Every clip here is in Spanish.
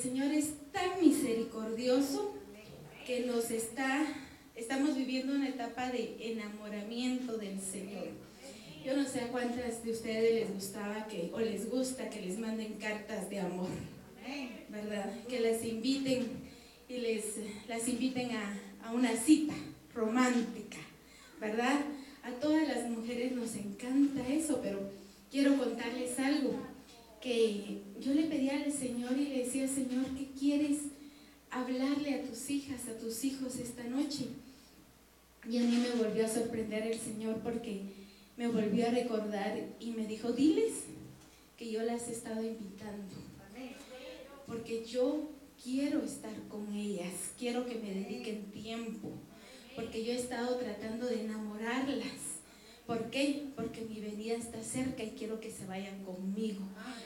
Señor es tan misericordioso que nos está, estamos viviendo una etapa de enamoramiento del Señor. Yo no sé a cuántas de ustedes les gustaba que, o les gusta que les manden cartas de amor, ¿verdad? Que las inviten y les las inviten a, a una cita romántica, ¿verdad? A todas las mujeres nos encanta eso, pero quiero contarles algo que yo le pedía al Señor y le decía, Señor, ¿qué quieres hablarle a tus hijas, a tus hijos esta noche? Y a mí me volvió a sorprender el Señor porque me volvió a recordar y me dijo, diles que yo las he estado invitando. Porque yo quiero estar con ellas, quiero que me dediquen tiempo, porque yo he estado tratando de enamorarlas ¿Por qué? Porque mi venida está cerca y quiero que se vayan conmigo.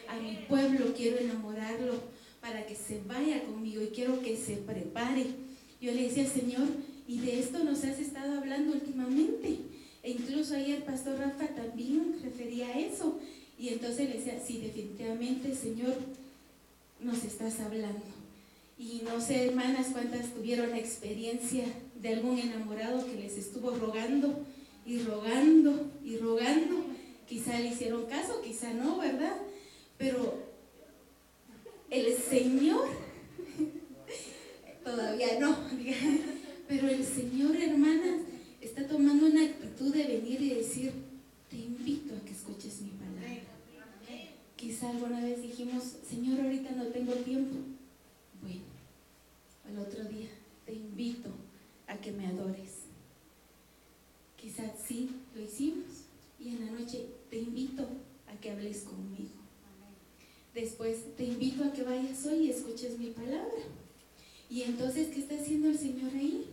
A mi pueblo quiero enamorarlo para que se vaya conmigo y quiero que se prepare. Yo le decía, Señor, y de esto nos has estado hablando últimamente. E incluso ayer Pastor Rafa también refería a eso. Y entonces le decía, sí, definitivamente, Señor, nos estás hablando. Y no sé, hermanas, cuántas tuvieron experiencia de algún enamorado que les estuvo rogando y rogando y rogando. Quizá le hicieron caso, quizá no, ¿verdad? Pero el Señor, todavía no, pero el Señor, hermanas, está tomando una actitud de venir y decir, te invito a que escuches mi palabra. Quizá alguna vez dijimos, Señor, ahorita no tengo tiempo. Bueno, al otro día, te invito a que me adores Quizás sí, lo hicimos. Y en la noche te invito a que hables conmigo. Después te invito a que vayas hoy y escuches mi palabra. Y entonces, ¿qué está haciendo el Señor ahí?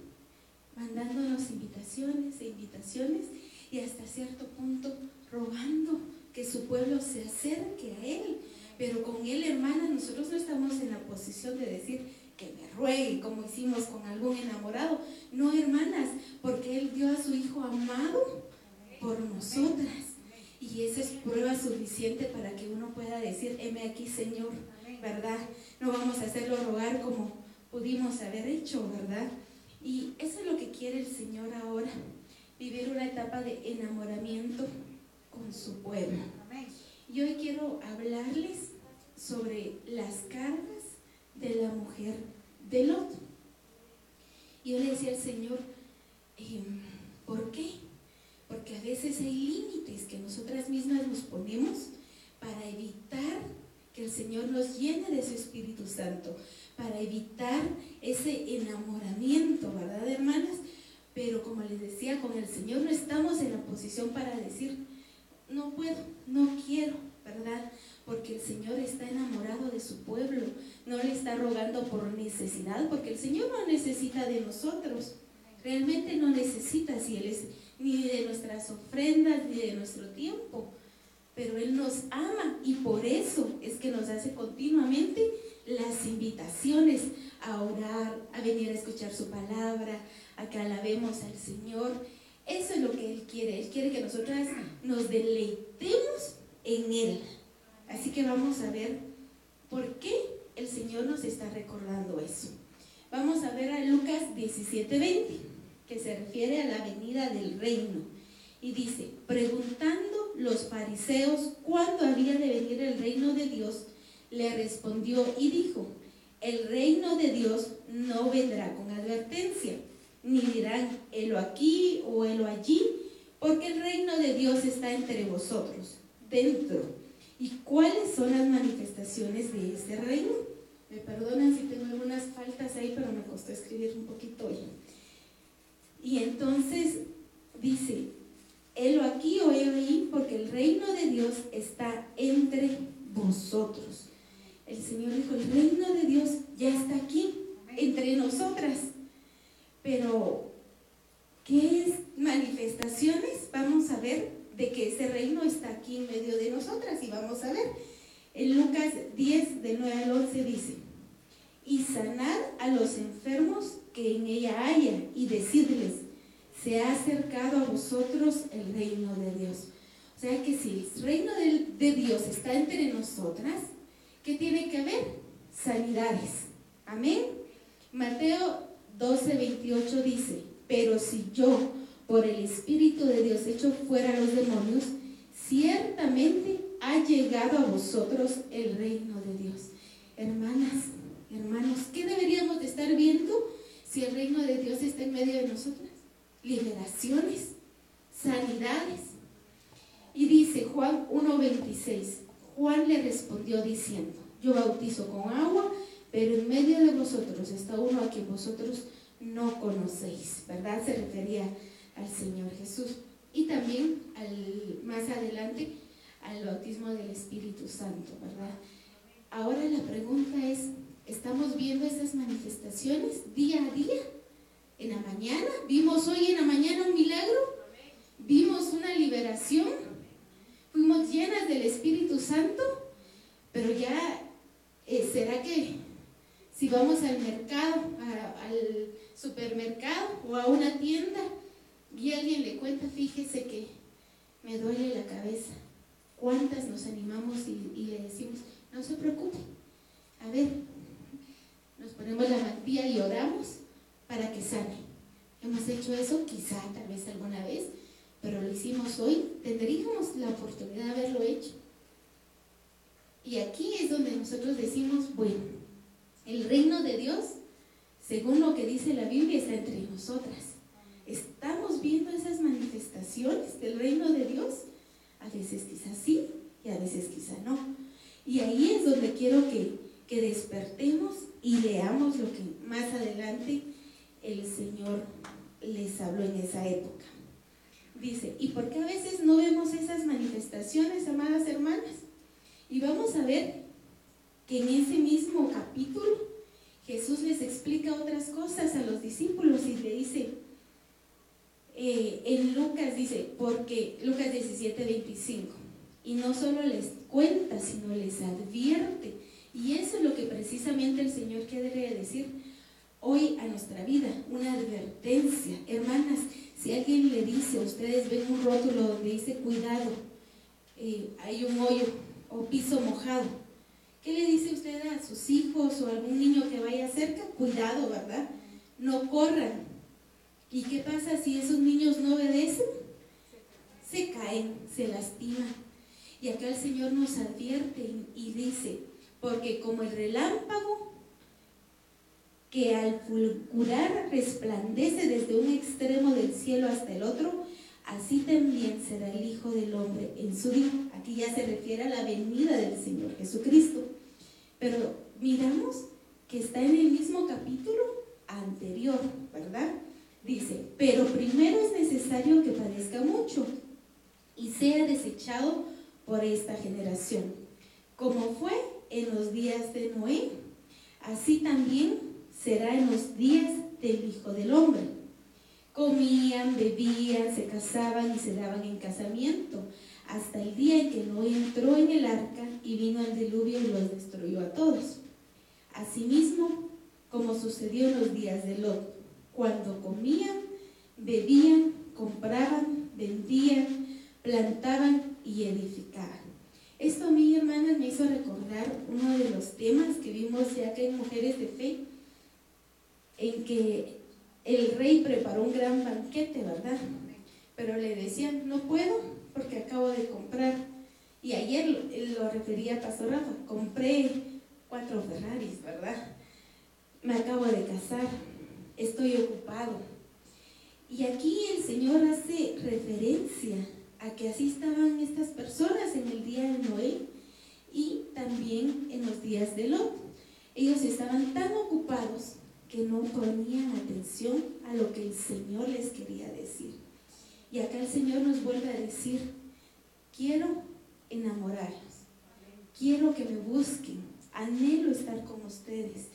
Mandándonos invitaciones e invitaciones y hasta cierto punto rogando que su pueblo se acerque a Él. Pero con Él, hermana, nosotros no estamos en la posición de decir, que me ruegue, como hicimos con algún enamorado. No, hermanas, porque Él dio a su Hijo amado por nosotras. Y esa es prueba suficiente para que uno pueda decir, heme aquí, Señor, ¿verdad? No vamos a hacerlo rogar como pudimos haber hecho, ¿verdad? Y eso es lo que quiere el Señor ahora, vivir una etapa de enamoramiento con su pueblo. Y hoy quiero hablarles sobre las cargas de la mujer del otro. Y yo le decía al Señor, em, ¿por qué? Porque a veces hay límites que nosotras mismas nos ponemos para evitar que el Señor nos llene de su Espíritu Santo, para evitar ese enamoramiento, ¿verdad, hermanas? Pero como les decía, con el Señor no estamos en la posición para decir, no puedo, no quiero, ¿verdad? porque el Señor está enamorado de su pueblo, no le está rogando por necesidad, porque el Señor no necesita de nosotros, realmente no necesita si Él es ni de nuestras ofrendas ni de nuestro tiempo, pero Él nos ama y por eso es que nos hace continuamente las invitaciones a orar, a venir a escuchar su palabra, a que alabemos al Señor. Eso es lo que Él quiere. Él quiere que nosotras nos deleitemos en Él. Así que vamos a ver por qué el Señor nos está recordando eso. Vamos a ver a Lucas 17:20, que se refiere a la venida del reino. Y dice, preguntando los fariseos cuándo había de venir el reino de Dios, le respondió y dijo, el reino de Dios no vendrá con advertencia, ni dirán, helo aquí o helo allí, porque el reino de Dios está entre vosotros, dentro ¿Y cuáles son las manifestaciones de ese reino? Me perdonan si tengo algunas faltas ahí, pero me costó escribir un poquito hoy. Y entonces dice, helo aquí o helo ahí, porque el reino de Dios está entre vosotros. El Señor dijo, el reino de Dios ya está aquí, entre nosotras. Pero, ¿qué es manifestaciones? Vamos a ver de que ese reino está aquí en medio de nosotras. Y vamos a ver, en Lucas 10, de 9 al 11 dice, y sanar a los enfermos que en ella haya y decirles, se ha acercado a vosotros el reino de Dios. O sea que si el reino de, Dios está entre nosotras, ¿qué tiene que haber? sanidades. Amén. Mateo 12, 28 dice, pero si yo por el Espíritu de Dios echo fuera los demonios, ciertamente ha llegado a vosotros el reino de Dios. Hermanas, hermanos, ¿qué deberíamos de estar viendo si el reino de Dios está en medio de nosotras? Liberaciones, sanidades. Y dice Juan 1.26, Juan le respondió diciendo, yo bautizo con agua, pero en medio de vosotros está uno a quien vosotros no conocéis, ¿verdad? Se refería al Señor Jesús. Y también al, más adelante al bautismo del Espíritu Santo, ¿verdad? Ahora la pregunta es, ¿estamos viendo esas manifestaciones día a día? En la mañana, vimos hoy en la mañana un milagro, vimos una liberación, fuimos llenas del Espíritu Santo, pero ya, eh, ¿será que si vamos al mercado, al supermercado o a una tienda y alguien le cuenta, fíjese que me duele la cabeza, ¿cuántas nos animamos y, le decimos, no se preocupe, a ver, nos ponemos la mantilla y oramos para que sane? Hemos hecho eso quizá, tal vez alguna vez, pero lo hicimos hoy, tendríamos la oportunidad de haberlo hecho. Y aquí es donde nosotros decimos, bueno, el reino de Dios, según lo que dice la Biblia, está entre nosotras. ¿Estamos viendo esas manifestaciones del reino de Dios? A veces quizás sí y a veces quizá no. Y ahí es donde quiero que, que despertemos y leamos lo que más adelante el Señor les habló en esa época. Dice, ¿y por qué a veces no vemos esas manifestaciones, amadas hermanas? Y vamos a ver que en ese mismo capítulo Jesús les explica otras cosas a los discípulos y le dice, eh, en Lucas dice, porque Lucas 17, 25, y no solo les cuenta, sino les advierte. Y eso es lo que precisamente el Señor quiere decir hoy a nuestra vida, una advertencia. Hermanas, si alguien le dice, ustedes ven un rótulo donde dice cuidado, eh, hay un hoyo o piso mojado, ¿Qué le dice usted a sus hijos o a algún niño que vaya cerca? Cuidado, ¿verdad? No corran. ¿Y qué pasa si esos niños no obedecen? Se caen, se lastiman. Y acá el Señor nos advierte y dice, porque como el relámpago que al fulgurar resplandece desde un extremo del cielo hasta el otro, así también será el Hijo del Hombre en su día. Aquí ya se refiere a la venida del Señor Jesucristo. Pero miramos que está en el mismo capítulo anterior, ¿verdad? Dice, pero primero es necesario que padezca mucho y sea desechado por esta generación. Como fue en los días de Noé, así también será en los días del Hijo del Hombre. Comían, bebían, se casaban y se daban en casamiento hasta el día en que Noé entró en el arca y vino el diluvio y los destruyó a todos. Asimismo, como sucedió en los días de Lot, cuando comían, bebían, compraban, vendían, plantaban y edificaban. Esto a mí, hermanas, me hizo recordar uno de los temas que vimos ya que en Mujeres de Fe, en que el rey preparó un gran banquete, ¿verdad? Pero le decían, no puedo porque acabo de comprar, y ayer lo, refería a Pastor Rafa, compré cuatro Ferraris, ¿verdad? Me acabo de casar, estoy ocupado. Y aquí el Señor hace referencia a que así estaban estas personas en el día de Noé y también en los días de Lot. Ellos estaban tan ocupados que no ponían atención a lo que el Señor les quería decir. Y acá el Señor nos vuelve a decir, quiero enamorarlos, quiero que me busquen, anhelo estar con ustedes.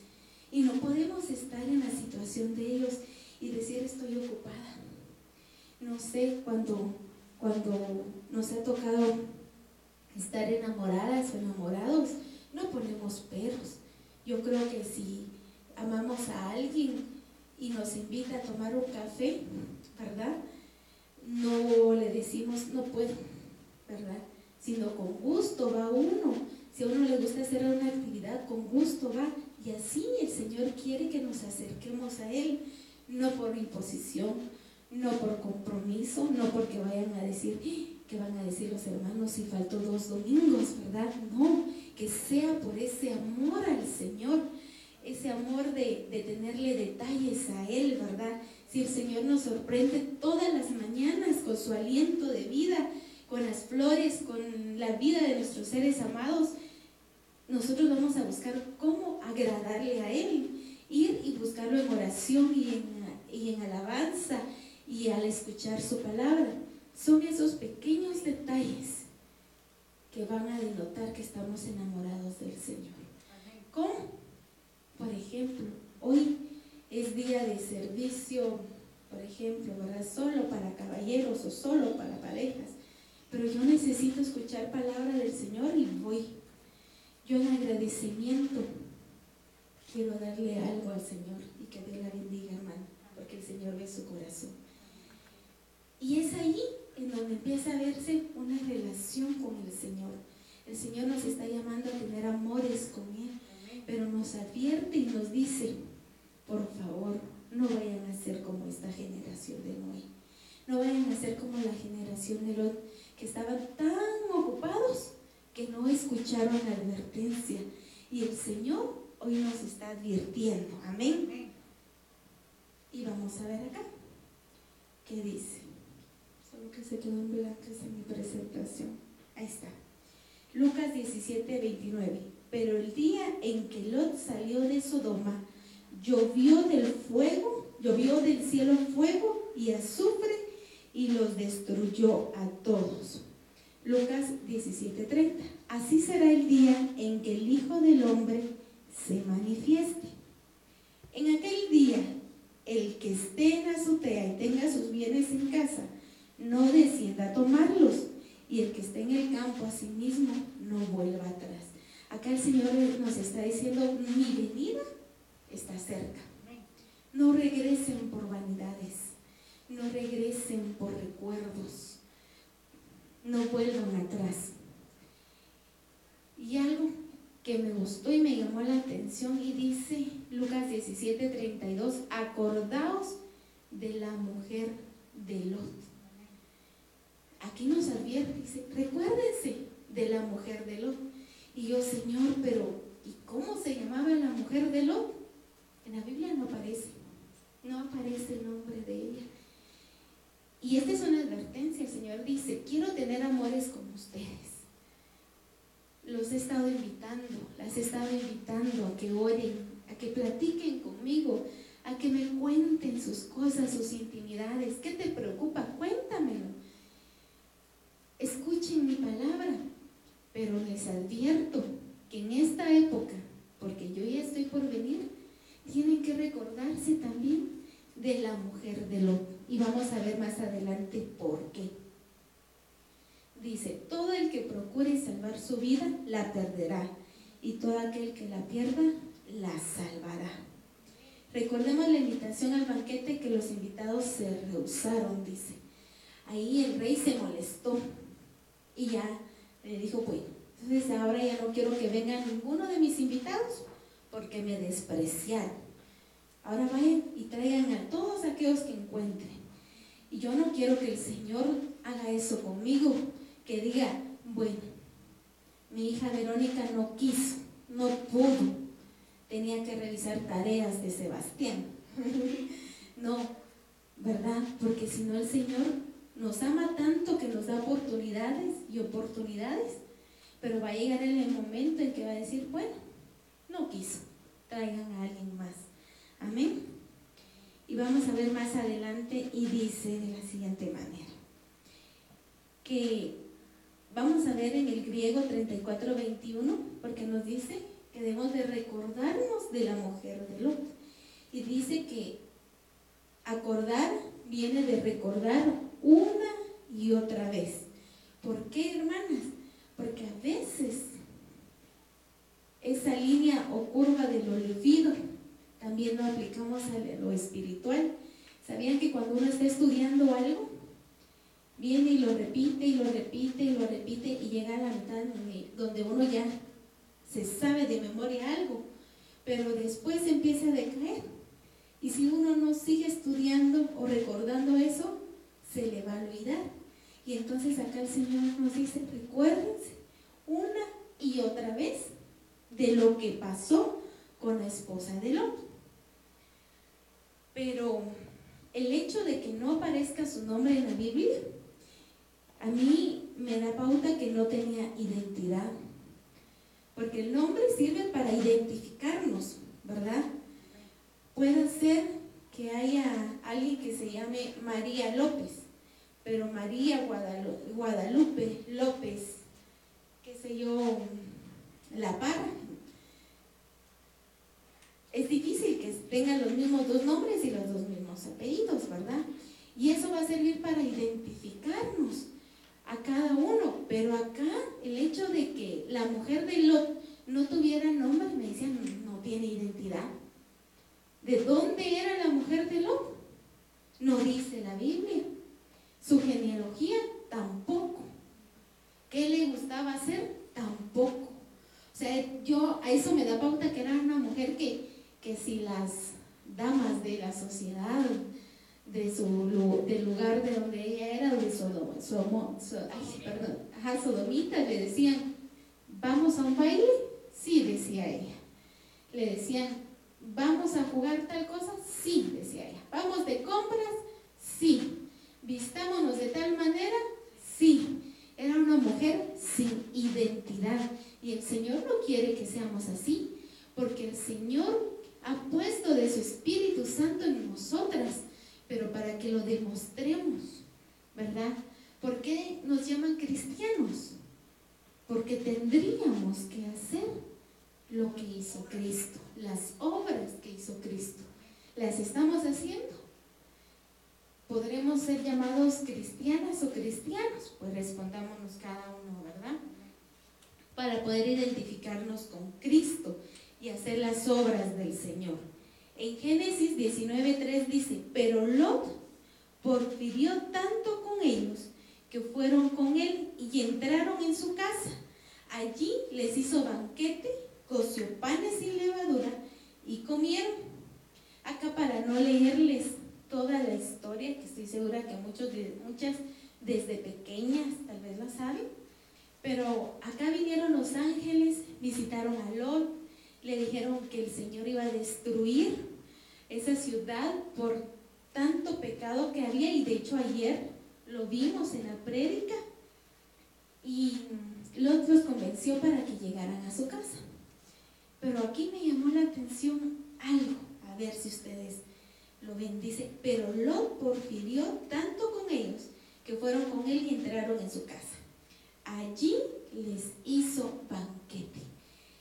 Y no podemos estar en la situación de ellos y decir estoy ocupada. No sé, cuando, cuando nos ha tocado estar enamoradas o enamorados, no ponemos peros. Yo creo que si amamos a alguien y nos invita a tomar un café, ¿verdad? no le decimos no puedo, ¿verdad? Sino con gusto va uno, Si a uno le gusta hacer una actividad, con gusto va. Y así el Señor quiere que nos acerquemos a Él, no por imposición, no por compromiso, no porque vayan a decir, que van a decir los hermanos si faltó dos domingos, ¿verdad? No, que sea por ese amor al Señor, ese amor de, de tenerle detalles a Él, ¿verdad? Si el Señor nos sorprende todas las mañanas con su aliento de vida, con las flores, con la vida de nuestros seres amados, nosotros vamos a buscar agradarle a Él, ir y buscarlo en oración y en, y en alabanza y al escuchar su palabra. Son esos pequeños detalles que van a denotar que estamos enamorados del Señor. ¿Cómo? Por ejemplo, hoy es día de servicio, por ejemplo, ¿verdad? Solo para caballeros o solo para parejas. Pero yo necesito escuchar palabra del Señor y voy. Yo en agradecimiento quiero darle algo al Señor y que Dios la bendiga, hermano, porque el Señor ve su corazón. Y es ahí en donde empieza a verse una relación con el Señor. El Señor nos está llamando a tener amores con Él, pero nos advierte y nos dice, por favor, no vayan a ser como esta generación de Noé. No vayan a ser como la generación de Lot, que estaban tan ocupados que no escucharon la advertencia. Y el Señor hoy nos está advirtiendo. Amén. Y vamos a ver acá. ¿Qué dice? que se quedó en blanco en mi presentación. Ahí está. Lucas 17, 29. Pero el día en que Lot salió de Sodoma, llovió del fuego, llovió del cielo fuego y azufre y los destruyó a todos. Lucas 17:30. Así será el día en que el Hijo del Hombre se manifieste. En aquel día, el que esté en azotea y tenga sus bienes en casa, no descienda a tomarlos. Y el que esté en el campo a sí mismo, no vuelva atrás. Acá el Señor nos está diciendo, mi venida está cerca. No regresen por vanidades, no regresen por recuerdos, no vuelvan atrás. Y algo que me gustó y me llamó la atención y dice Lucas 17, 32, acordaos de la mujer de Lot aquí nos advierte, dice, recuérdense de la mujer de Lot. Y yo, Señor, pero ¿y cómo se llamaba la mujer de Lot? En la Biblia no aparece, no aparece el nombre de ella. Y esta es una advertencia, el Señor dice, quiero tener amores como ustedes. Los he estado invitando, las he estado invitando a que oren, a que platiquen conmigo, a que me cuenten sus cosas, sus intimidades. ¿Qué te preocupa? Cuéntamelo escuchen mi palabra, pero les advierto que en esta época, porque yo ya estoy por venir, tienen que recordarse también de la mujer de Lot. Y vamos a ver más adelante por qué. Dice, todo el que procure salvar su vida, la perderá. Y todo aquel que la pierda, la salvará. Recordemos la invitación al banquete que los invitados se rehusaron, dice. Ahí el rey se molestó y ya le dijo, bueno, entonces ahora ya no quiero que venga ninguno de mis invitados porque me despreciaron. Ahora vayan y traigan a todos aquellos que encuentren. Y yo no quiero que el Señor haga eso conmigo, que diga, bueno, mi hija Verónica no quiso, no pudo, tenía que revisar tareas de Sebastián. no, ¿verdad? Porque si no el Señor nos ama tanto que nos da oportunidades y oportunidades, pero va a llegar en el momento en que va a decir, bueno, no quiso, traigan a alguien más. Amén. Y vamos a ver más adelante y dice de la siguiente manera, que vamos a ver en el griego 34-21, porque nos dice que debemos de recordarnos de la mujer de Lot. Y dice que acordar viene de recordar una y otra vez. ¿Por qué, hermanas? Porque a veces esa línea o curva del olvido también lo aplicamos a lo espiritual. ¿Sabían que cuando uno está estudiando algo, viene y lo repite y lo repite y lo repite y llega a la mitad donde uno ya se sabe de memoria algo, pero después empieza a decaer. Y si uno no sigue estudiando o recordando eso, se le va a olvidar. Y entonces acá el Señor nos dice, recuérdense una y otra vez de lo que pasó con la esposa de Lot. Pero el hecho de que no aparezca su nombre en la Biblia, a mí me da pauta que no tenía identidad. Porque el nombre sirve para identificarnos, ¿verdad? Puede ser que haya alguien que se llame María López, pero María Guadalupe, López, qué sé yo, La Parra. Es difícil que tengan los mismos dos nombres y los dos mismos apellidos, ¿verdad? Y eso va a servir para identificarnos a cada uno. Pero acá el hecho de que la mujer de Lot no tuviera nombre, me decían, no tiene identidad. ¿De dónde era la mujer de Lot? No dice la Biblia. Su genealogía tampoco. ¿Qué le gustaba hacer? Tampoco. O sea, yo a eso me da pauta que era una mujer que, que si las damas de la sociedad, de su, del lugar de donde ella era, de Sodoma, perdón, ajá, Sodomita, le decían, vamos a un baile, sí, decía ella. Le decían, ¿Vamos a jugar tal cosa? Sí, decía ella. ¿Vamos de compras? Sí. ¿Vistámonos de tal manera? Sí. Era una mujer sin identidad. Y el Señor no quiere que seamos así, porque el Señor ha puesto de su Espíritu Santo en nosotras, pero para que lo demostremos, ¿verdad? ¿Por qué nos llaman cristianos? Porque tendríamos que hacer lo que hizo Cristo, las obras que hizo Cristo. ¿Las estamos haciendo? ¿Podremos ser llamados cristianas o cristianos? Pues respondámonos cada uno, ¿verdad? Para poder identificarnos con Cristo y hacer las obras del Señor. En Génesis 19.3 dice, pero Lot porfirió tanto con ellos que fueron con él y entraron en su casa. Allí les hizo banquete coció panes sin levadura y comieron. Acá para no leerles toda la historia, que estoy segura que muchos muchas desde pequeñas tal vez la saben, pero acá vinieron los ángeles, visitaron a Lot, le dijeron que el Señor iba a destruir esa ciudad por tanto pecado que había y de hecho ayer lo vimos en la prédica y Lot los convenció para que llegaran a su casa. Pero aquí me llamó la atención algo, a ver si ustedes lo ven. Dice, pero Lot porfirió tanto con ellos que fueron con él y entraron en su casa. Allí les hizo banquete.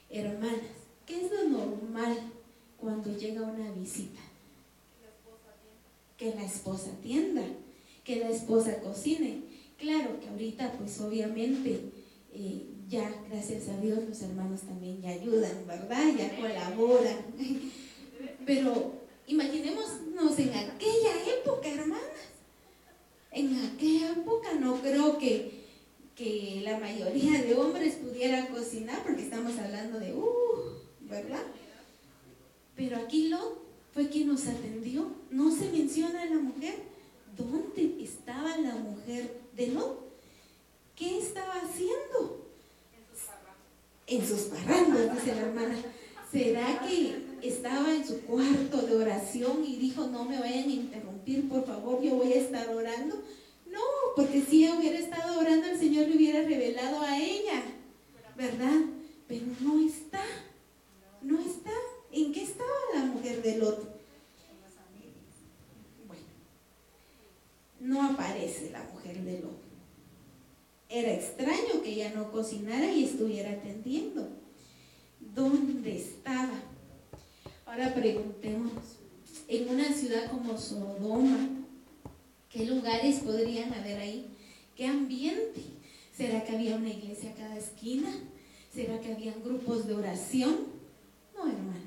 Hermanas, ¿qué es lo normal cuando llega una visita? Que la esposa atienda, que la esposa cocine. Claro que ahorita pues obviamente eh, ya, gracias a Dios, los hermanos también ya ayudan, ¿verdad? Ya colaboran. Pero imaginémonos en aquella época, hermanas. En aquella época no creo que, que la mayoría de hombres pudiera cocinar, porque estamos hablando de, uh, ¿verdad? Pero aquí Lot fue quien nos atendió. No se menciona a la mujer. ¿Dónde estaba la mujer de Lot? ¿Qué estaba haciendo? en sus parrandas, dice la hermana. ¿Será que estaba en su cuarto de oración y dijo, no me vayan a interrumpir, por favor, yo voy a estar orando? No, porque si ella hubiera estado orando, el Señor le hubiera revelado a ella, ¿verdad? Pero no está, no está. ¿En qué estaba la mujer de Lot? Bueno, no aparece la mujer de Lot. Era extraño que ella no cocinara y estuviera atendiendo. ¿Dónde estaba? Ahora preguntemos, en una ciudad como Sodoma, ¿qué lugares podrían haber ahí? ¿Qué ambiente? ¿Será que había una iglesia a cada esquina? ¿Será que habían grupos de oración? No, hermanas.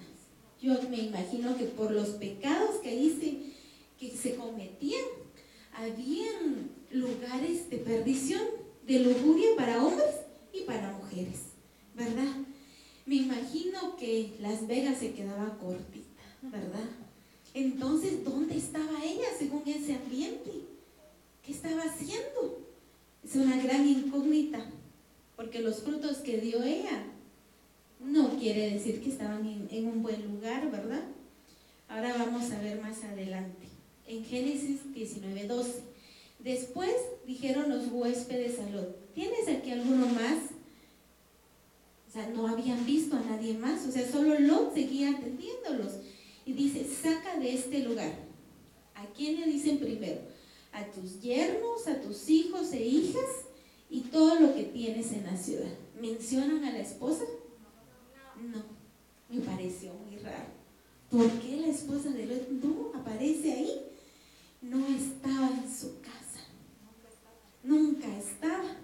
Yo me imagino que por los pecados que ahí que se cometían, habían lugares de perdición de lujuria para hombres y para mujeres, ¿verdad? me imagino que Las Vegas se quedaba cortita, ¿verdad? Entonces, ¿dónde estaba ella según ese ambiente? ¿Qué estaba haciendo? Es una gran incógnita, porque los frutos que dio ella no quiere decir que estaban en, un buen lugar, ¿verdad? Ahora vamos a ver más adelante. En Génesis 19:12. Después dijeron los huéspedes a Lot, ¿tienes aquí alguno más? O sea, no habían visto a nadie más, o sea, solo Lot seguía atendiéndolos. Y dice, saca de este lugar. ¿A quién le dicen primero? A tus yernos, a tus hijos e hijas y todo lo que tienes en la ciudad. ¿Mencionan a la esposa? No, me pareció muy raro. ¿Por qué la esposa de Lot no aparece ahí? No estaba en su casa. Nunca estaba.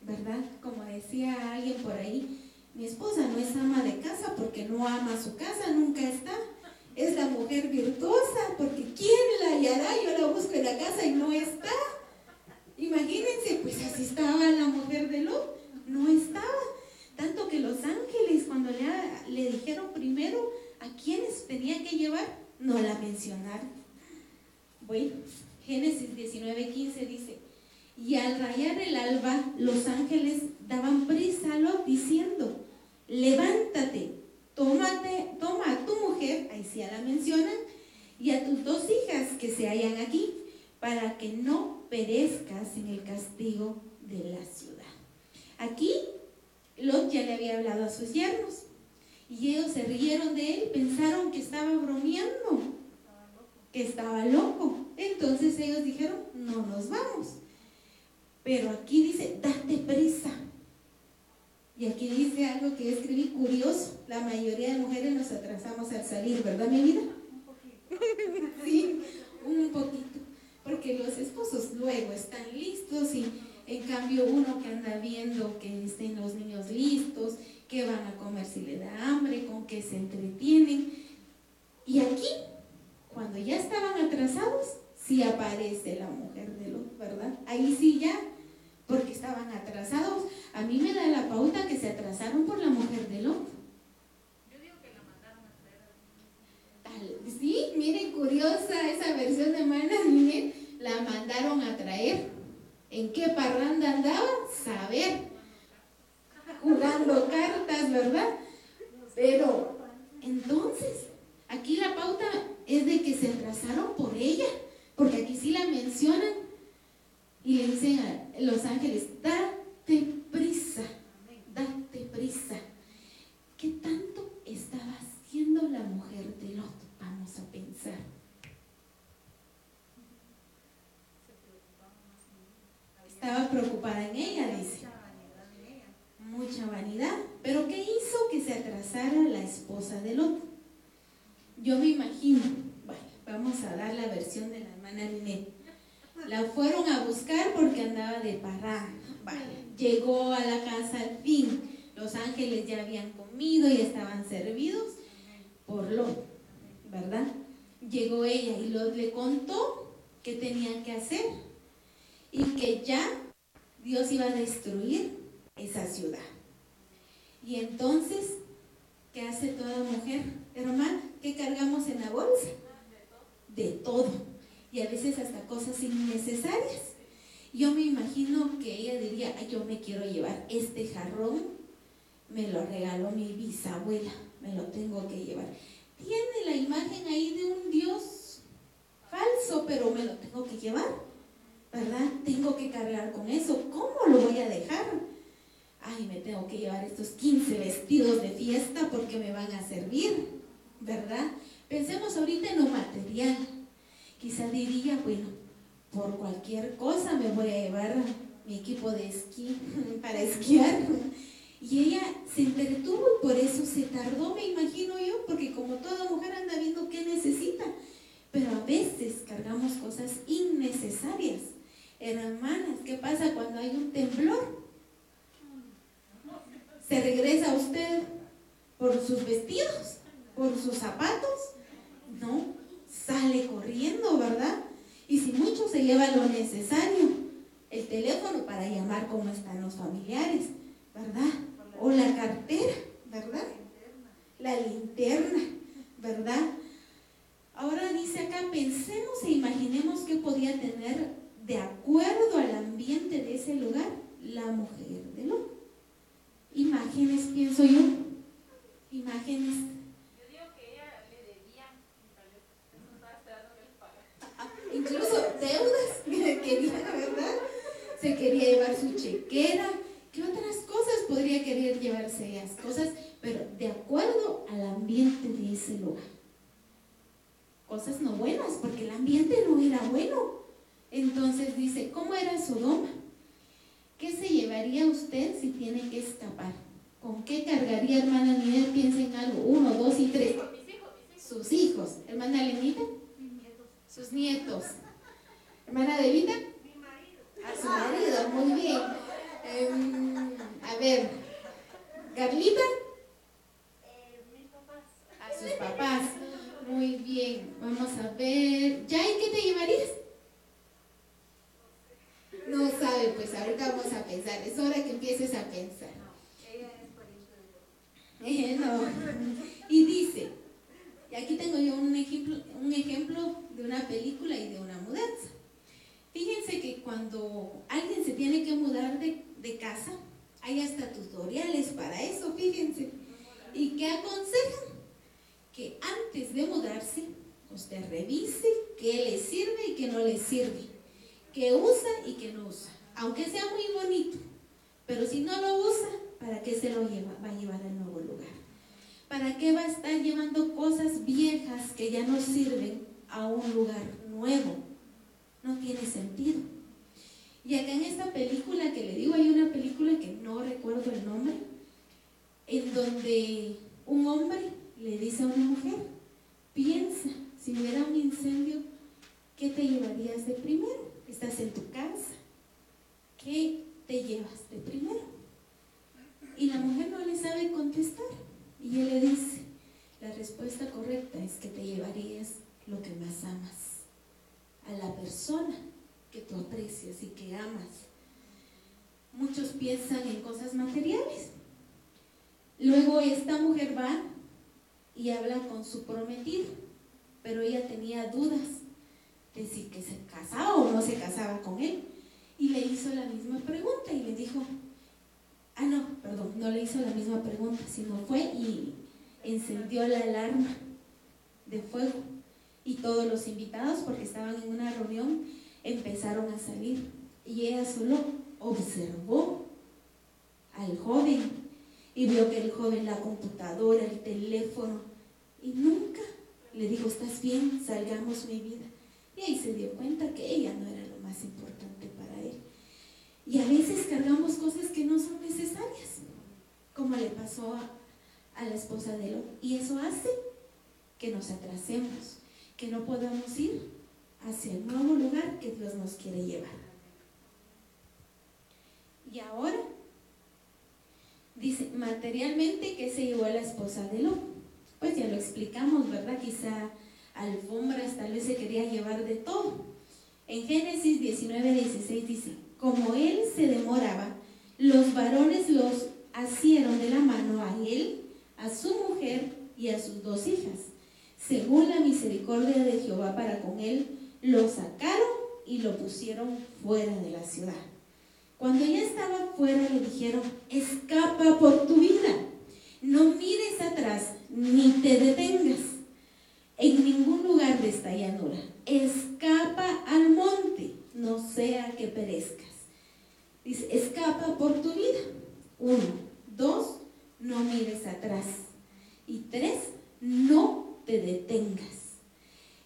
¿Verdad? Como decía alguien por ahí, mi esposa no es ama de casa porque no ama su casa, nunca está. Es la mujer virtuosa estos 15 vestidos de fiesta porque me van a servir, ¿verdad? Pensemos ahorita en lo material. Quizá diría, bueno, por cualquier cosa me voy a llevar mi equipo de esquí para esquiar. Y ella se entretuvo por eso se tardó, me imagino yo, porque como toda mujer anda viendo qué necesita. Pero a veces cargamos cosas innecesarias. Hermanas, ¿qué pasa cuando hay un temblor? ¿Se regresa usted por sus vestidos? ¿Por sus zapatos? No, sale corriendo, ¿verdad? Y si mucho se lleva lo necesario, el teléfono para llamar cómo están los familiares, ¿verdad? o la cartera, ¿verdad? La linterna, ¿verdad? Ahora dice acá, pensemos e imaginemos qué podía tener de acuerdo al ambiente de ese lugar la mujer de Lot. Imágenes, pienso yo. Imágenes. Yo digo que ella le debía, que. Incluso deudas quería, ¿verdad? Se quería llevar su chequera. ¿Qué otras cosas podría querer llevarse esas cosas? Pero de acuerdo al ambiente de ese lugar cosas no buenas, porque el ambiente no era bueno. Entonces dice, ¿cómo era Sodoma? ¿Qué se llevaría usted si tiene que escapar? ¿Con qué cargaría, hermana Ninel? Piensa en algo. Uno, dos y tres. Sus hijos. Hermana Lenita. Sus nietos. Hermana Devita. A su marido, muy bien. Em, a ver, Carlita. A sus papás. Muy bien, vamos a ver. ¿Ya y qué te llevarías? No sabe, pues ahorita vamos a pensar. Es hora que empieces a pensar. Eh, no. Y dice, y aquí tengo yo un ejemplo, un ejemplo de una película y de una mudanza. Fíjense que cuando alguien se tiene que mudar de, de casa, hay hasta tutoriales para eso, fíjense. ¿Y qué aconsejan? que antes de mudarse, usted revise qué le sirve y qué no le sirve, qué usa y qué no usa, aunque sea muy bonito, pero si no lo usa, ¿para qué se lo lleva, va a llevar al nuevo lugar? ¿Para qué va a estar llevando cosas viejas que ya no sirven a un lugar nuevo? No tiene sentido. Y acá en esta película que le digo, hay una película que no recuerdo el nombre, en donde un hombre le dice a una mujer, piensa, si hubiera un incendio, ¿qué te llevarías de primero? Estás en tu casa, ¿qué te llevas de primero? Y la mujer no le sabe contestar. Y él le dice, la respuesta correcta es que te llevarías lo que más amas, a la persona que tú aprecias y que amas. Muchos piensan en cosas materiales. Luego esta mujer va y habla con su prometido, pero ella tenía dudas de si que se casaba o no se casaba con él. Y le hizo la misma pregunta y le dijo, ah, no, perdón, no le hizo la misma pregunta, sino fue y encendió la alarma de fuego. Y todos los invitados, porque estaban en una reunión, empezaron a salir. Y ella solo observó al joven y vio que el joven la computadora, el teléfono, y nunca le dijo, ¿estás bien? Salgamos mi vida. Y ahí se dio cuenta que ella no era lo más importante para él. Y a veces cargamos cosas que no son necesarias, como le pasó a, la esposa de Lot. Y eso hace que nos atrasemos, que no podamos ir hacia el nuevo lugar que Dios nos quiere llevar. Y ahora Dice, materialmente, ¿qué se llevó a la esposa de Lot? Pues ya lo explicamos, ¿verdad? Quizá alfombras, tal vez se quería llevar de todo. En Génesis 19, 16 dice, como él se demoraba, los varones los asieron de la mano a él, a su mujer y a sus dos hijas. Según la misericordia de Jehová para con él, lo sacaron y lo pusieron fuera de la ciudad. Cuando ella estaba fuera le dijeron, escapa por tu vida, no mires atrás ni te detengas en ningún lugar de esta llanura. Escapa al monte, no sea que perezcas. Dice, escapa por tu vida. Uno, dos, no mires atrás. Y tres, no te detengas.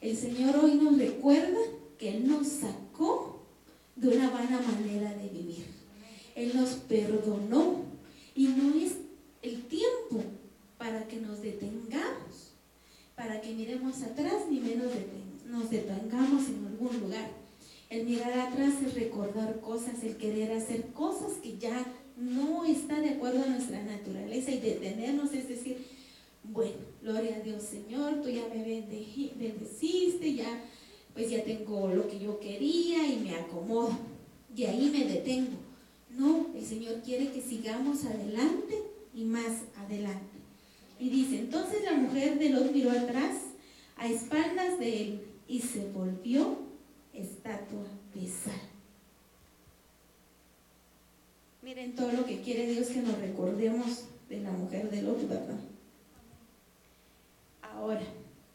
El Señor hoy nos recuerda que Él nos sacó de una vana manera de vivir. Él nos perdonó y no es el tiempo para que nos detengamos, para que miremos atrás ni menos nos detengamos en algún lugar. El mirar atrás es recordar cosas, el querer hacer cosas que ya no está de acuerdo a nuestra naturaleza y detenernos es decir, bueno, gloria a Dios Señor, tú ya me bendeciste, ya pues ya tengo lo que yo quería y me acomodo. Y ahí me detengo. No, el Señor quiere que sigamos adelante y más adelante. Y dice, entonces la mujer de Lot miró atrás, a espaldas de él, y se volvió estatua de sal. Miren todo lo que quiere Dios que nos recordemos de la mujer de Lot, ¿verdad? Ahora,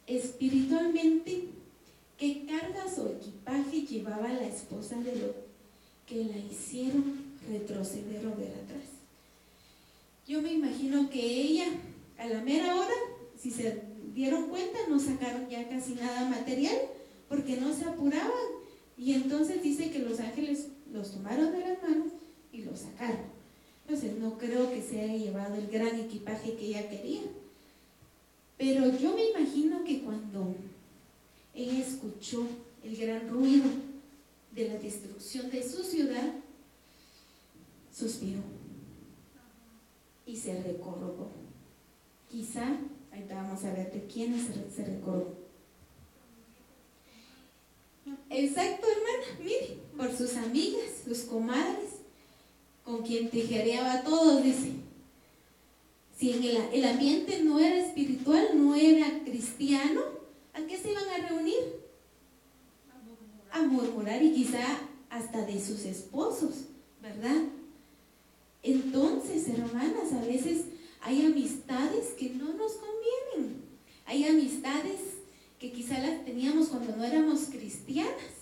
espiritualmente, ¿qué cargas o equipaje llevaba la esposa de Lot que la hicieron retroceder o ver atrás? Yo me imagino que ella, a la mera hora, si se dieron cuenta, no sacaron ya casi nada material, porque no se apuraban. Y entonces dice que los ángeles los tomaron de las manos y los sacaron. Entonces no creo que se haya llevado el gran equipaje que ella quería. Pero yo me imagino que cuando ella escuchó el gran ruido de la destrucción de su ciudad, suspiró y se recordó. Quizá, ahorita vamos a ver de quiénes se recordó. Exacto, hermana, mire, por sus amigas, sus comadres, con quien tijereaba todo, dice. Si en el, el ambiente no era espiritual, no era cristiano, ¿a qué se iban a reunir? A murmurar y quizá hasta de sus esposos, ¿verdad? Entonces, hermanas, a veces hay amistades que no nos convienen. Hay amistades que quizá las teníamos cuando no éramos cristianas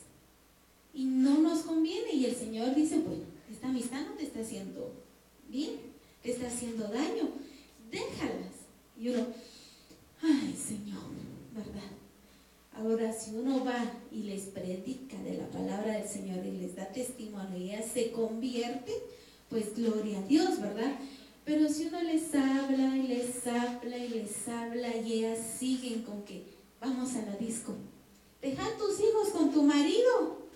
y no nos conviene. Y el Señor dice, bueno, esta amistad no te está haciendo bien, te está haciendo daño, déjalas. Y uno, ay Señor, ¿verdad? Ahora, si uno va y les predica de la palabra del Señor y les da testimonio y ella se convierte, pues gloria a Dios, ¿verdad? Pero si uno les habla y les habla y les habla y ellas siguen con que vamos a la disco, deja a tus hijos con tu marido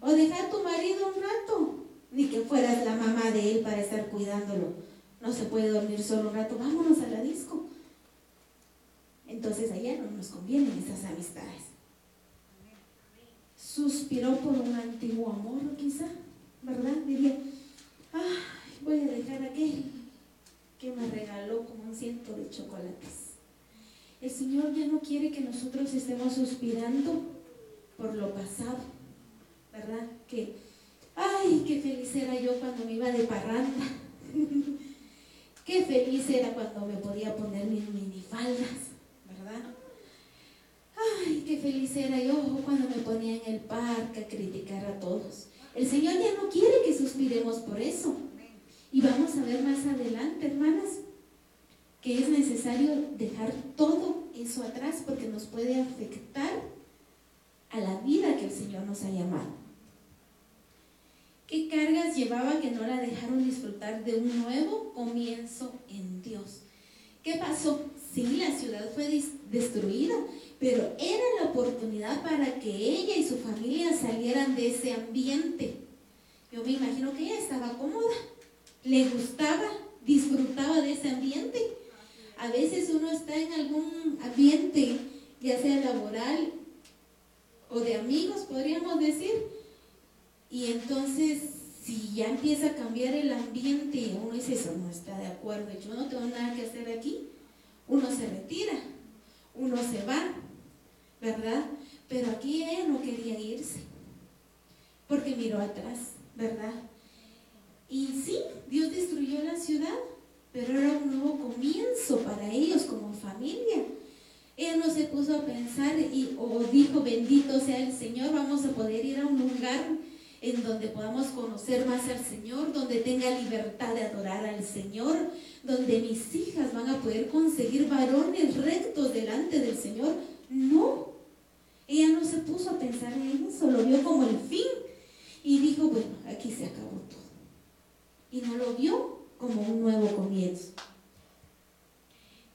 o deja a tu marido un rato, ni que fueras la mamá de él para estar cuidándolo. No se puede dormir solo un rato, vámonos a la disco. Entonces allá no nos convienen esas amistades. Suspiró por un antiguo amor, quizá, ¿verdad? Diría, voy a dejar aquel que me regaló como un ciento de chocolates. El Señor ya no quiere que nosotros estemos suspirando por lo pasado, ¿verdad? Que, ay, qué feliz era yo cuando me iba de parranda. qué feliz era cuando me podía poner mis minifaldas, ¿verdad? Ay, qué feliz era yo cuando me ponía en el parque a criticar a todos. El Señor ya no quiere que suspiremos por eso. Y vamos a ver más adelante, hermanas, que es necesario dejar todo eso atrás porque nos puede afectar a la vida que el Señor nos ha llamado. ¿Qué cargas llevaba que no la dejaron disfrutar de un nuevo comienzo en Dios? ¿Qué pasó? Sí, la ciudad fue destruida, pero era la oportunidad para que ella y su familia salieran de ese ambiente. Yo me imagino que ella estaba cómoda, le gustaba, disfrutaba de ese ambiente. A veces uno está en algún ambiente, ya sea laboral o de amigos, podríamos decir, y entonces si ya empieza a cambiar el ambiente, uno dice, eso no está de acuerdo, yo no tengo nada que hacer aquí, uno se retira, uno se va, ¿verdad? Pero aquí ella no quería irse, porque miró atrás, ¿verdad? Y sí, Dios destruyó la ciudad, pero era un nuevo comienzo para ellos como familia. Ella no se puso a pensar y, o dijo, bendito sea el Señor, vamos a poder ir a un lugar en donde podamos conocer más al Señor, donde tenga libertad de adorar al Señor, donde mis hijas van a poder conseguir varones rectos delante del Señor. No, ella no se puso a pensar en eso, lo vio como el fin y dijo, bueno, aquí se acabó todo. Y no lo vio como un nuevo comienzo.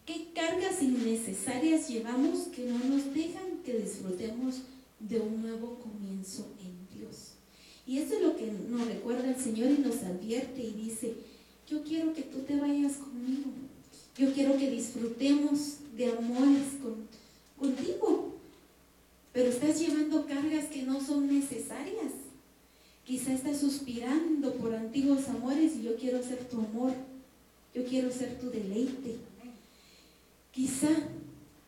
¿Qué cargas innecesarias llevamos que no nos dejan que disfrutemos de un nuevo comienzo en Dios? Y eso es lo que nos recuerda el Señor y nos advierte y dice, yo quiero que tú te vayas conmigo. Yo quiero que disfrutemos de amores contigo. Pero estás llevando cargas que no son necesarias. Quizá estás suspirando por antiguos amores y yo quiero ser tu amor. Yo quiero ser tu deleite. Quizá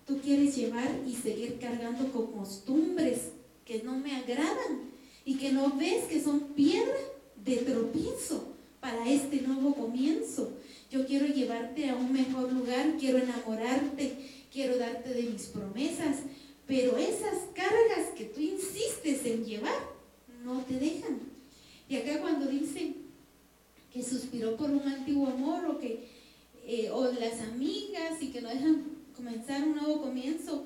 tú quieres llevar y seguir cargando con costumbres que no me agradan y que no ves que son piedra de tropiezo para este nuevo comienzo. Yo quiero llevarte a un mejor lugar, quiero enamorarte, quiero darte de mis promesas, pero esas cargas que tú insistes en llevar no te dejan. Y acá cuando dice que suspiró por un antiguo amor o que eh, o las amigas y que no dejan comenzar un nuevo comienzo,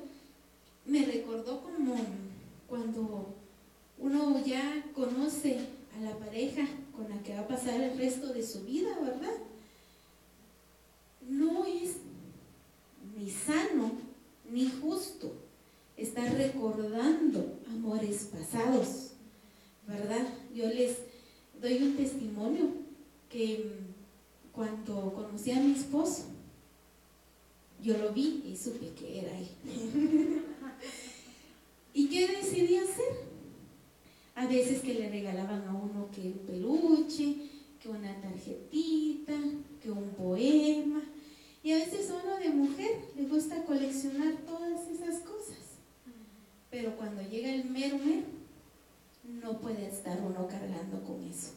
me recordó como cuando uno ya conoce a la pareja con la que va a pasar el resto de su vida, ¿verdad? No es ni sano ni justo estar recordando amores pasados, ¿verdad? Yo les doy un testimonio que mm, cuando conocí a mi esposo, yo lo vi y supe que era él. ¿Y qué decidí hacer? A veces que le regalaban a uno que un peluche, que una tarjetita, que un poema. Y a veces a uno de mujer le gusta coleccionar todas esas cosas. Pero cuando llega el mero no puede estar uno cargando con eso.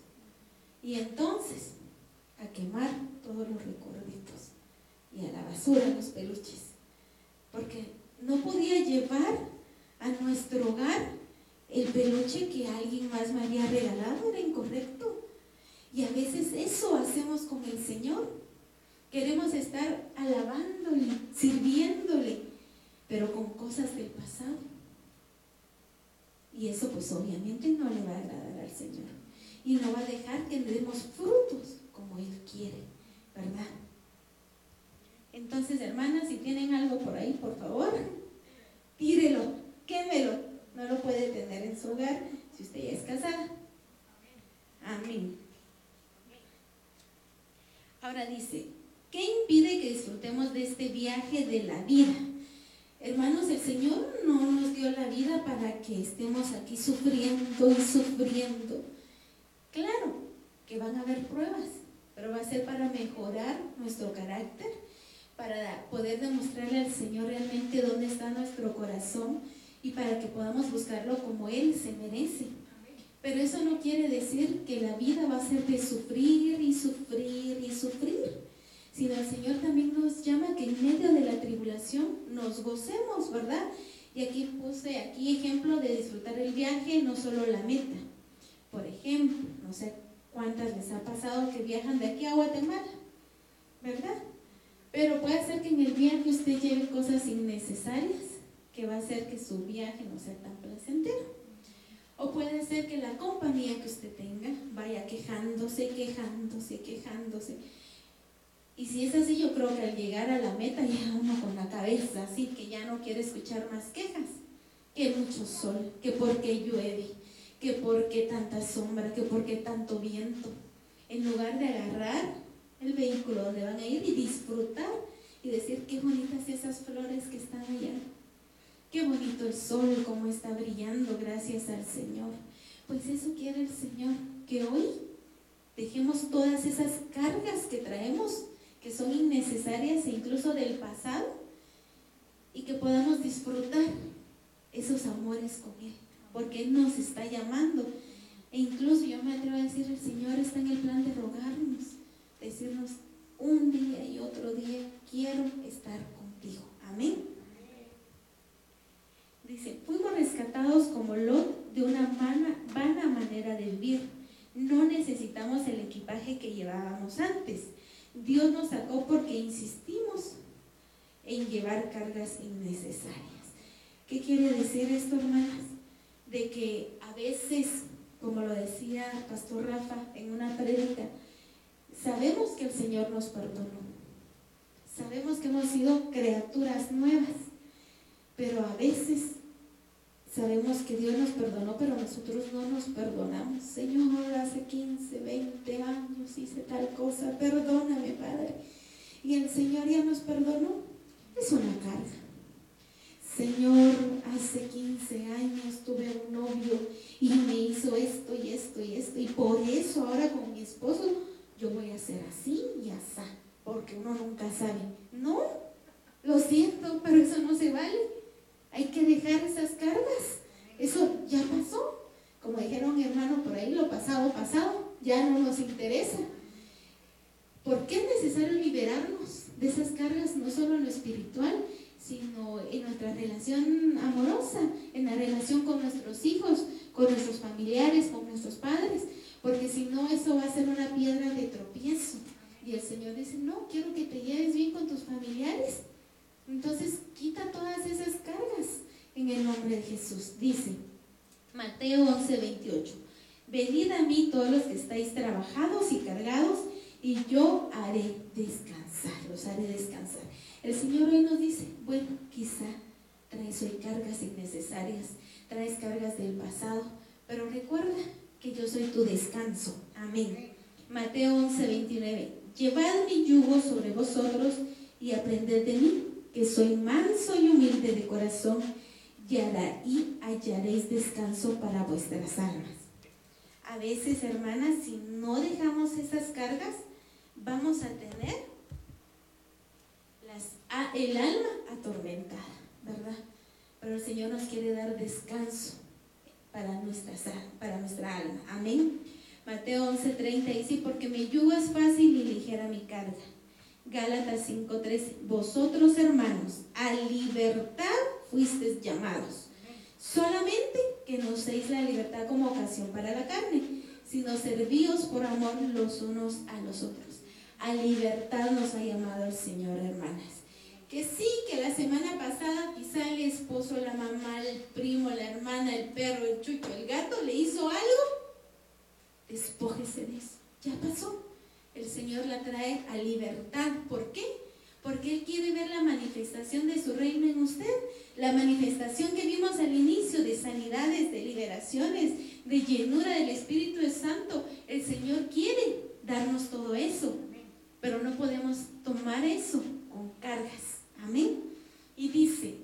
Y entonces, a quemar todos los recuerditos y a la basura los peluches. Porque no podía llevar a nuestro hogar el peluche que alguien más me había regalado, era incorrecto. Y a veces eso hacemos con el Señor. Queremos estar alabándole, sirviéndole, pero con cosas del pasado. Y eso pues obviamente no le va a agradar al Señor. Y no va a dejar que le demos frutos como Él quiere, ¿verdad? Entonces, hermanas, si tienen algo por ahí, por favor, tírelo, quémelo. No lo puede tener en su hogar si usted ya es casada. Amén. Ahora dice, ¿qué impide que disfrutemos de este viaje de la vida? Hermanos, el Señor no nos dio la vida para que estemos aquí sufriendo y sufriendo. Claro que van a haber pruebas, pero va a ser para mejorar nuestro carácter, para poder demostrarle al Señor realmente dónde está nuestro corazón y para que podamos buscarlo como Él se merece. Pero eso no quiere decir que la vida va a ser de sufrir y sufrir y sufrir sino el Señor también nos llama que en medio de la tribulación nos gocemos, ¿verdad? Y aquí puse aquí ejemplo de disfrutar el viaje, no solo la meta. Por ejemplo, no sé cuántas les ha pasado que viajan de aquí a Guatemala, ¿verdad? Pero puede ser que en el viaje usted lleve cosas innecesarias que va a hacer que su viaje no sea tan placentero. O puede ser que la compañía que usted tenga vaya quejándose, quejándose, quejándose y si es así, yo creo que al llegar a la meta ya uno con la cabeza así, que ya no quiere escuchar más quejas. Que mucho sol, que porque llueve, que porque tanta sombra, que porque tanto viento. En lugar de agarrar el vehículo donde van a ir y disfrutar y decir qué bonitas esas flores que están allá. Qué bonito el sol, cómo está brillando, gracias al Señor. Pues eso quiere el Señor, que hoy dejemos todas esas cargas que traemos que son innecesarias e incluso del pasado y que podamos disfrutar esos amores con Él, porque Él nos está llamando. E incluso yo me atrevo a decir, el Señor está en el plan de rogarnos, decirnos un día y otro día, quiero estar contigo. Amén. Dice, fuimos rescatados como Lot de una vana, vana manera de vivir. No necesitamos el equipaje que llevábamos antes Dios nos sacó porque insistimos en llevar cargas innecesarias. ¿Qué quiere decir esto, hermanas? De que a veces, como lo decía Pastor Rafa en una prédica, sabemos que el Señor nos perdonó. Sabemos que hemos sido criaturas nuevas, pero a veces Sabemos que Dios nos perdonó, pero nosotros no nos perdonamos. Señor, hace 15, 20 años hice tal cosa, perdóname, Padre. Y el Señor ya nos perdonó. Es una carga. Señor, hace 15 años tuve un novio y me hizo esto y esto y esto. Y por eso ahora con mi esposo yo voy a hacer así y así. porque uno nunca sabe. No, lo siento, pero eso no se vale. Hay que dejar esas cargas. Eso ya pasó. Como dijeron hermano por ahí, lo pasado, pasado, ya no nos interesa. ¿Por qué es necesario liberarnos de esas cargas, no solo en lo espiritual, sino en nuestra relación amorosa, en la relación con nuestros hijos, con nuestros familiares, con nuestros padres? Porque si no, eso va a ser una piedra de tropiezo. Y el Señor dice, no, quiero que te lleves bien con tus familiares. Entonces, quita todas esas cargas en el nombre de Jesús. Dice Mateo 11, 28. Venid a mí todos los que estáis trabajados y cargados, y yo haré descansar, los haré descansar. El Señor hoy nos dice, bueno, quizá traes hoy cargas innecesarias, traes cargas del pasado, pero recuerda que yo soy tu descanso. Amén. Mateo 11, 29. Llevad mi yugo sobre vosotros y aprended de mí, que soy manso y humilde de corazón, y ahí hallaréis descanso para vuestras almas. A veces, hermanas, si no dejamos esas cargas, vamos a tener las, el alma atormentada, ¿verdad? Pero el Señor nos quiere dar descanso para nuestra, para nuestra alma. Amén. Mateo 11:30 dice, porque mi yugo es fácil y ligera mi carga. Gálatas 5:3, vosotros hermanos, a libertad fuisteis llamados. Solamente que no uséis la libertad como ocasión para la carne, sino servíos por amor los unos a los otros. A libertad nos ha llamado el Señor, hermanas. Que sí, que la semana pasada quizá el esposo, la mamá, el primo, la hermana, el perro, el chucho, el gato le hizo algo despójese de eso. Ya pasó. El Señor la trae a libertad. ¿Por qué? Porque Él quiere ver la manifestación de su reino en usted. La manifestación que vimos al inicio de sanidades, de liberaciones, de llenura del Espíritu Santo. El Señor quiere darnos todo eso. Pero no podemos tomar eso con cargas. Amén. Y dice,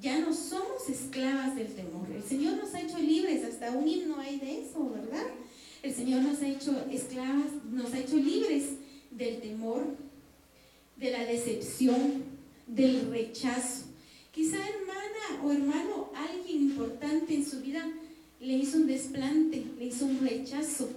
ya no somos esclavas del temor. El Señor nos ha hecho libres. Hasta un himno hay de eso, ¿verdad? El Señor nos ha hecho esclavas, nos ha hecho libres del temor, de la decepción, del rechazo. Quizá hermana o hermano, alguien importante en su vida le hizo un desplante, le hizo un rechazo,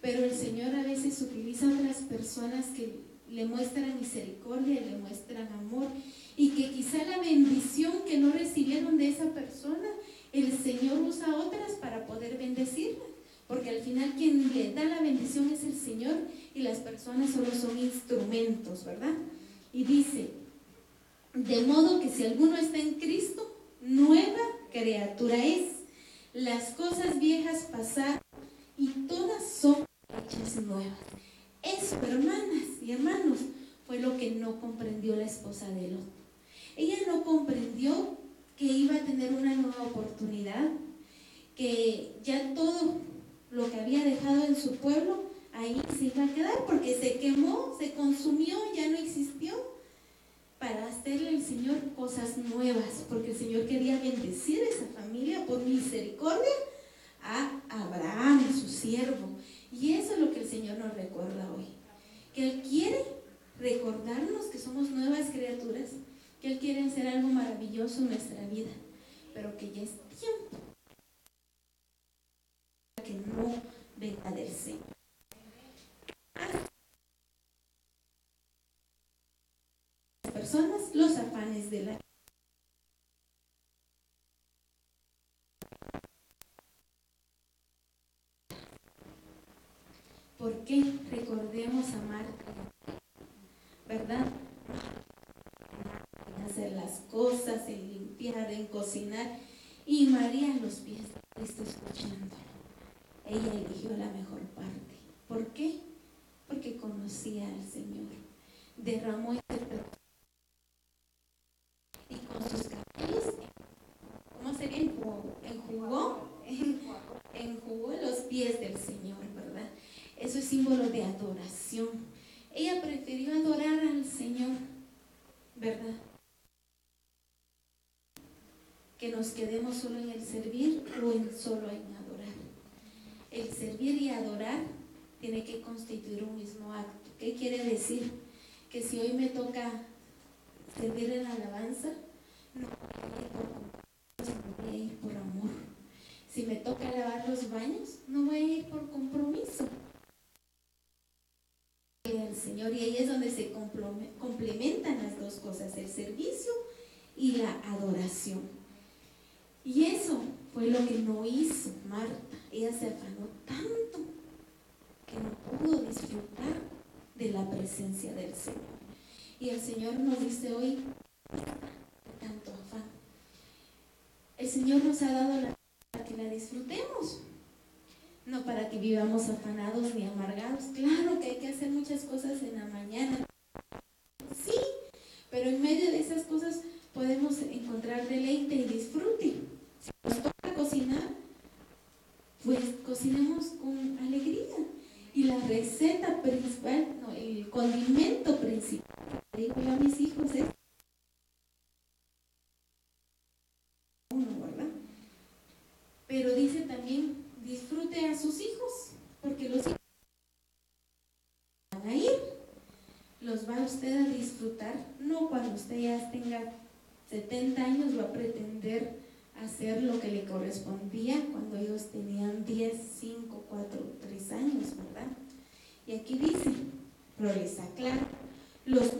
pero el Señor a veces utiliza a otras personas que le muestran misericordia, le muestran amor y que quizá la bendición que no recibieron de esa persona, el Señor usa otras para poder bendecirla. Porque al final quien le da la bendición es el Señor y las personas solo son instrumentos, ¿verdad? Y dice, de modo que si alguno está en Cristo, nueva criatura es. Las cosas viejas pasaron y todas son hechas nuevas. Eso, hermanas y hermanos, fue lo que no comprendió la esposa de Lot. Ella no comprendió que iba a tener una nueva oportunidad, que ya todo había dejado en su pueblo, ahí se iba a quedar porque se quemó, se consumió, ya no existió, para hacerle al Señor cosas nuevas, porque el Señor quería bendecir a esa familia por misericordia a Abraham, su siervo. Y eso es lo que el Señor nos recuerda hoy, que Él quiere recordarnos que somos nuevas criaturas, que Él quiere hacer algo maravilloso en nuestra vida, pero que ya es tiempo que no venga del Señor. Las personas, los afanes de la ¿Por qué recordemos amar? ¿Verdad? En hacer las cosas, en limpiar, en cocinar. Y María en los pies está escuchando ella eligió la mejor parte. ¿Por qué? Porque conocía al Señor. Derramó ese y con sus cabellos, ¿cómo sería? Enjugó, enjugó los pies del Señor, ¿verdad? Eso es símbolo de adoración. Ella prefirió adorar al Señor, ¿verdad? Que nos quedemos solo en el servir o en solo en el servir y adorar tiene que constituir un mismo acto. ¿Qué quiere decir? Que si hoy me toca servir en alabanza, no voy a ir por voy a ir por amor. Si me toca lavar los baños, no voy a ir por compromiso. El Señor, y ahí es donde se complementan las dos cosas, el servicio y la adoración. Y eso fue lo que no hizo Marta. Ella se afanó tanto que no pudo disfrutar de la presencia del Señor. Y el Señor nos dice hoy, tanto afán. El Señor nos ha dado la para que la disfrutemos, no para que vivamos afanados ni amargados. Claro que hay que hacer muchas cosas en la mañana. Sí, pero en medio de esas cosas podemos encontrar deleite y disfrute. Cocinar, pues cocinemos con alegría. Y la receta principal, el condimento principal, digo yo a mis hijos es uno, ¿verdad? Pero dice también, disfrute a sus hijos, porque los hijos van a ir, los va usted a disfrutar, no cuando usted ya tenga 70 años va a pretender hacer lo que le correspondía cuando ellos tenían 10, 5, 4, 3 años, ¿verdad? Y aquí dice, pero les aclaro, los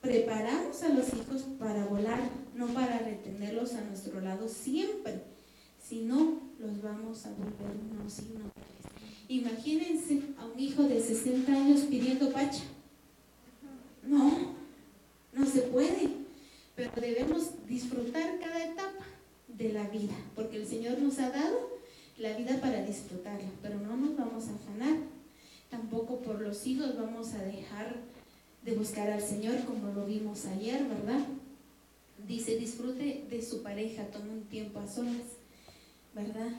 preparamos a los hijos para volar, no para retenerlos a nuestro lado siempre, sino los vamos a volver unos inútiles. Imagínense a un hijo de 60 años pidiendo pacha. No, no se puede, pero debemos disfrutar cada etapa de la vida, porque el Señor nos ha dado la vida para disfrutarla, pero no nos vamos a afanar. Tampoco por los hijos vamos a dejar de buscar al Señor como lo vimos ayer, ¿verdad? Dice, disfrute de su pareja, tome un tiempo a solas, ¿verdad?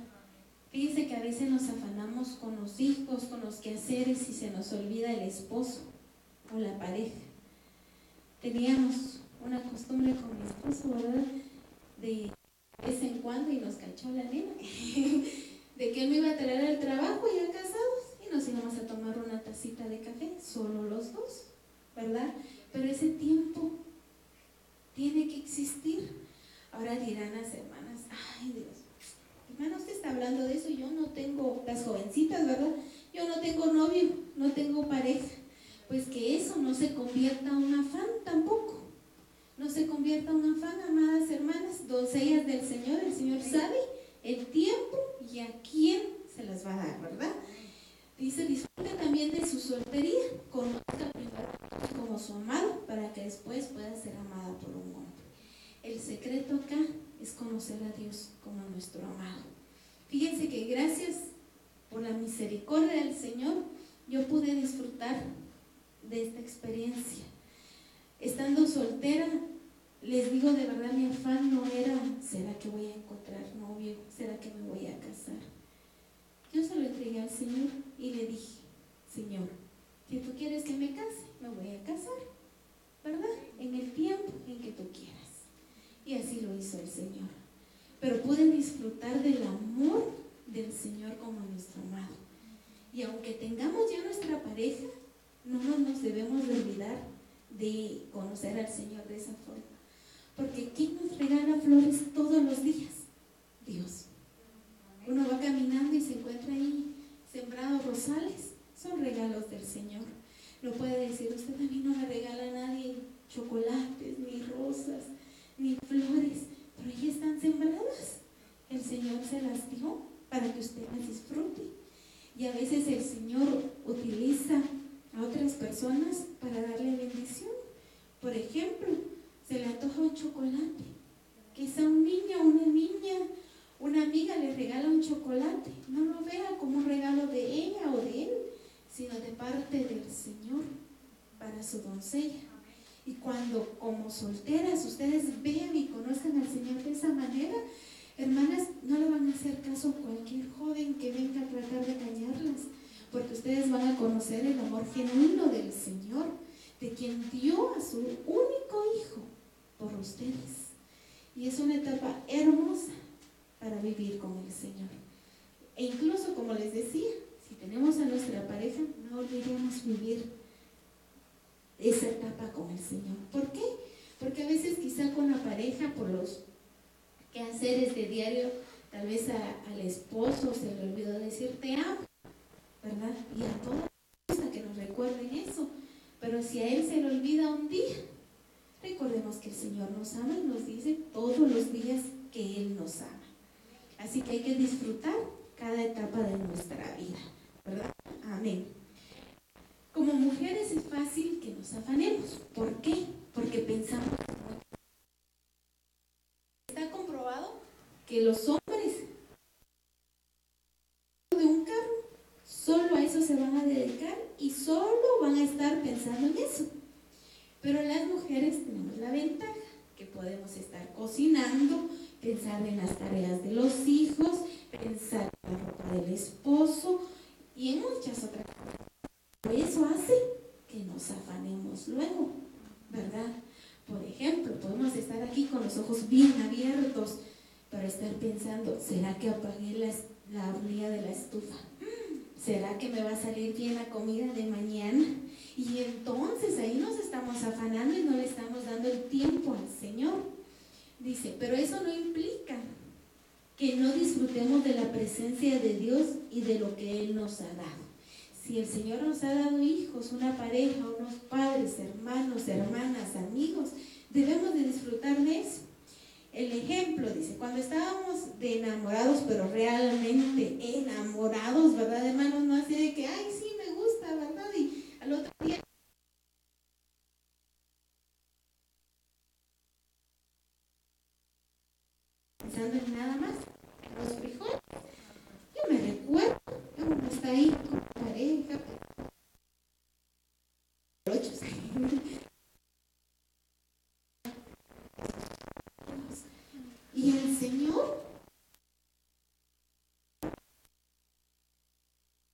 Fíjense que a veces nos afanamos con los hijos, con los quehaceres y se nos olvida el esposo o la pareja. Teníamos una costumbre con mi esposo, ¿verdad? De vez en cuando y nos cachó la nena, de que él me iba a traer al trabajo ya casados y nos íbamos a tomar una tacita de café, solo los dos, ¿verdad? Pero ese tiempo tiene que existir. Ahora dirán las hermanas, ay Dios, hermana, usted está hablando de eso, yo no tengo, las jovencitas, ¿verdad? Yo no tengo novio, no tengo pareja. Pues que eso no se convierta en un afán tampoco no se convierta en un afán, amadas hermanas, doncellas del Señor. El Señor sabe el tiempo y a quién se las va a dar, ¿verdad? Dice, disfrute también de su soltería, conozca primero como su amado, para que después pueda ser amada por un hombre. El secreto acá es conocer a Dios como nuestro amado. Fíjense que gracias por la misericordia del Señor, yo pude disfrutar de esta experiencia. Estando soltera, les digo de verdad, mi afán no era, ¿será que voy a encontrar novio? ¿Será que me voy a casar? Yo se lo entregué al Señor y le dije, Señor, si tú quieres que me case, me voy a casar, ¿verdad? En el tiempo en que tú quieras. Y así lo hizo el Señor. Pero pude disfrutar del amor del Señor como nuestro amado. Y aunque tengamos ya nuestra pareja, no nos debemos de olvidar de conocer al Señor de esa forma. Porque ¿quién nos regala flores todos los días? Dios. Uno va caminando y se encuentra ahí sembrados rosales. Son regalos del Señor. No puede decir, usted a mí no me regala a nadie chocolates, ni rosas, ni flores, pero ahí están sembradas. El Señor se las dio para que usted las disfrute. Y a veces el Señor utiliza a otras personas para darle bendición. Por ejemplo, se le antoja un chocolate. Quizá un niño, una niña, una amiga le regala un chocolate. No lo vea como un regalo de ella o de él, sino de parte del Señor para su doncella. Y cuando como solteras ustedes vean y conozcan al Señor de esa manera, hermanas, no le van a hacer caso a cualquier joven que venga a tratar de engañarlas, porque ustedes van a conocer el amor genuino del Señor, de quien dio a su único hijo por ustedes. Y es una etapa hermosa para vivir con el Señor. E incluso, como les decía, si tenemos a nuestra pareja, no olvidemos vivir esa etapa con el Señor. ¿Por qué? Porque a veces quizá con la pareja, por los quehaceres de diario, tal vez al esposo se le olvidó decir te amo, ¿verdad? Y a toda gusta que nos recuerden eso. Pero si a él se le olvida un día, recordemos que el Señor nos ama y nos dice todos los días que Él nos ama. Así que hay que disfrutar cada etapa de nuestra vida, ¿verdad? Amén. Como mujeres es fácil que nos afanemos. ¿Por qué? Porque pensamos. Está comprobado que los hombres de un carro solo a eso se van a dedicar y solo van a estar pensando en eso. Pero las mujeres tenemos la ventaja que podemos estar cocinando, pensar en las tareas de los hijos, pensar en la ropa del esposo y en muchas otras cosas. Eso hace que nos afanemos luego, ¿verdad? Por ejemplo, podemos estar aquí con los ojos bien abiertos para estar pensando, ¿será que apagué la, la de la estufa? ¿Será que me va a salir bien la comida de mañana? Y entonces ahí nos estamos afanando y no le estamos dando el tiempo al Señor. Dice, pero eso no implica que no disfrutemos de la presencia de Dios y de lo que Él nos ha dado. Si el Señor nos ha dado hijos, una pareja, unos padres, hermanos, hermanas, amigos, debemos de disfrutar de eso. El ejemplo dice, cuando estábamos de enamorados, pero realmente enamorados, ¿verdad, hermanos? No así de que, ay, sí. Al otro día pensando en nada más, los frijoles. Yo me recuerdo, uno está ahí con pareja, Y el Señor,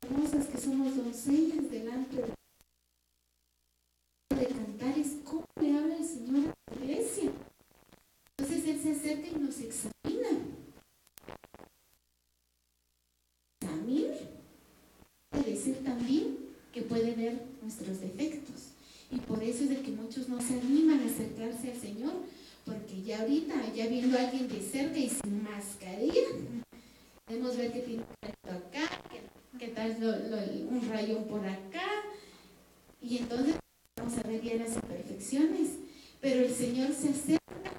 hermosas que somos doncellas delante de de cantares, ¿cómo le habla el Señor a la iglesia? Entonces Él se acerca y nos examina. Examina. Puede decir también que puede ver nuestros defectos. Y por eso es de que muchos no se animan a acercarse al Señor porque ya ahorita, ya viendo alguien de cerca y sin mascarilla, podemos ver que tiene un acá, que, tal un rayón por acá, y entonces vamos a ver ya las imperfecciones. Pero el Señor se acerca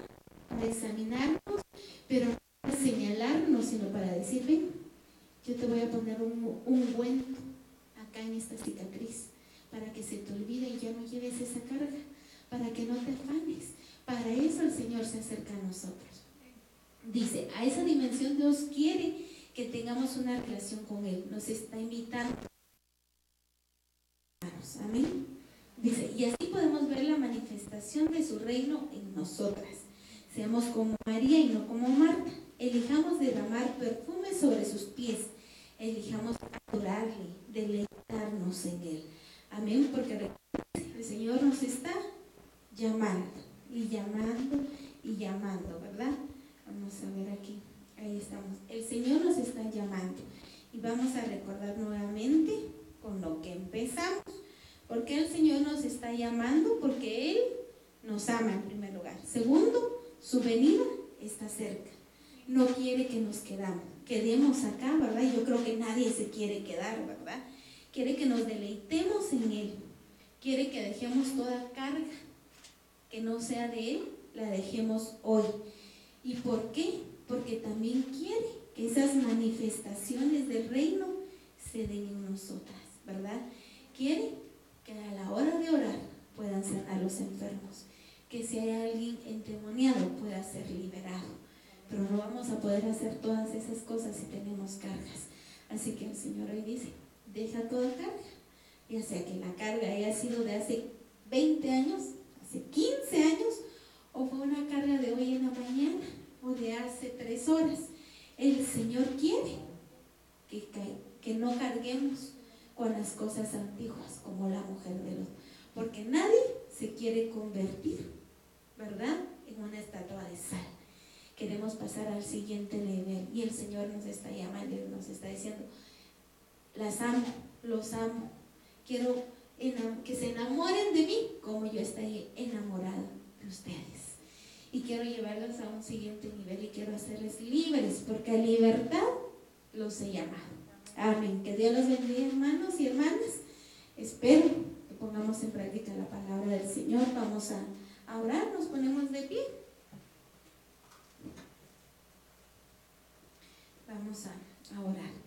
para examinarnos, pero no para señalarnos, sino para decir, ven, yo te voy a poner un ungüento acá en esta cicatriz, para que se te olvide y ya no lleves esa carga, para que no te afanes para eso el Señor se acerca a nosotros. Dice, a esa dimensión Dios quiere que tengamos una relación con Él. Nos está invitando. Amén. Dice, y así podemos ver la manifestación de su reino en nosotras. Seamos como María y no como Marta. Elijamos derramar perfume sobre sus pies. Elijamos adorarle, deleitarnos en Él. Amén, porque el Señor nos está llamando y llamando y llamando, ¿verdad? Vamos a ver aquí, ahí estamos. El Señor nos está llamando y vamos a recordar nuevamente con lo que empezamos. ¿Por qué el Señor nos está llamando? Porque Él nos ama en primer lugar. Segundo, su venida está cerca. No quiere que nos quedemos acá, ¿verdad? Yo creo que nadie se quiere quedar, ¿verdad? Quiere que nos deleitemos en Él. Quiere que dejemos toda carga que no sea de Él, la dejemos hoy. ¿Y por qué? Porque también quiere que esas manifestaciones del reino se den en nosotras, ¿verdad? Quiere que a la hora de orar puedan sanar los enfermos, que si hay alguien endemoniado pueda ser liberado. Pero no vamos a poder hacer todas esas cosas si tenemos cargas. Así que el Señor hoy dice, deja toda carga, ya sea que la carga haya sido de hace 20 años, hace 15 años o fue una carga de hoy en la mañana o de hace tres horas. El Señor quiere que, que no carguemos con las cosas antiguas como la mujer de los... Porque nadie se quiere convertir, ¿verdad? En una estatua de sal. Queremos pasar al siguiente nivel y el Señor nos está llamando y nos está diciendo, las amo, los amo. Quiero que se enamoren de mí como yo estoy enamorada de ustedes. Y quiero llevarlos a un siguiente nivel y quiero hacerles libres, porque a libertad los he llamado. Amén. Que Dios los bendiga, hermanos y hermanas. Espero que pongamos en práctica la palabra del Señor. Vamos a orar, nos ponemos de pie. Vamos a, orar.